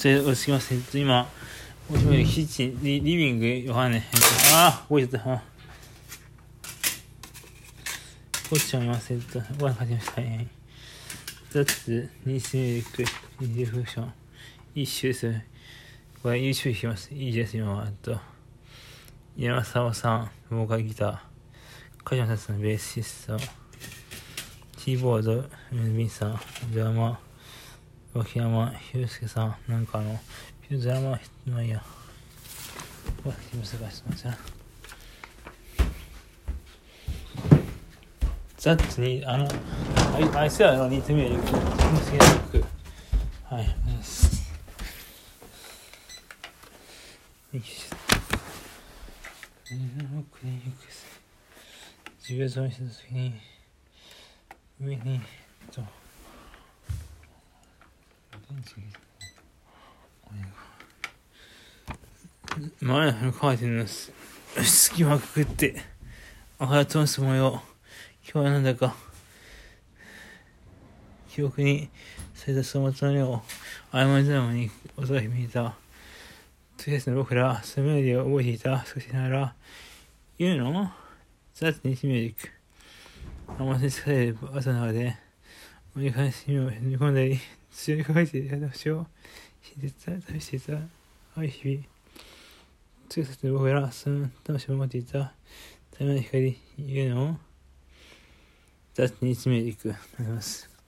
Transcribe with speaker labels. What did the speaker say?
Speaker 1: じゃあ、すいません。今、もしもキッチン、リリビング、わかんない。あー、動いちゃった。あこっちは見ませんと。ご覧かけました。はい。雑、日清力、インディフクション、一周す。これ、優秀します。いいです、今は。と。山沢さん、ボーカルギター。梶山さんのベーシスト。キーボード、メルビンさん、ドラマー、脇山祐介さん、なんかあの、ドラマ、まあいいや。わ、難しい、すみません。ザッツに、あの、あいつらの似てみる。気持ちがよく。はい、です。よいし。自分損した時に、上に、と、前のカーテンの隙間くくって、あはやとんす模様。今日はなんだか、記憶にされたそののを誤りざまに音が響いた。とりあえず僕ら、そのメロディーを覚えていた。少しながら、言うの？ザッツにミュージック。甘さに疲れる朝の中で、折り返し身を踏み込んだり、強い抱えていた私を信じてた、試していた、愛日々。強さと僕ら、その魂を持っていた、ための光、言うのを、雑にミュージック。あります。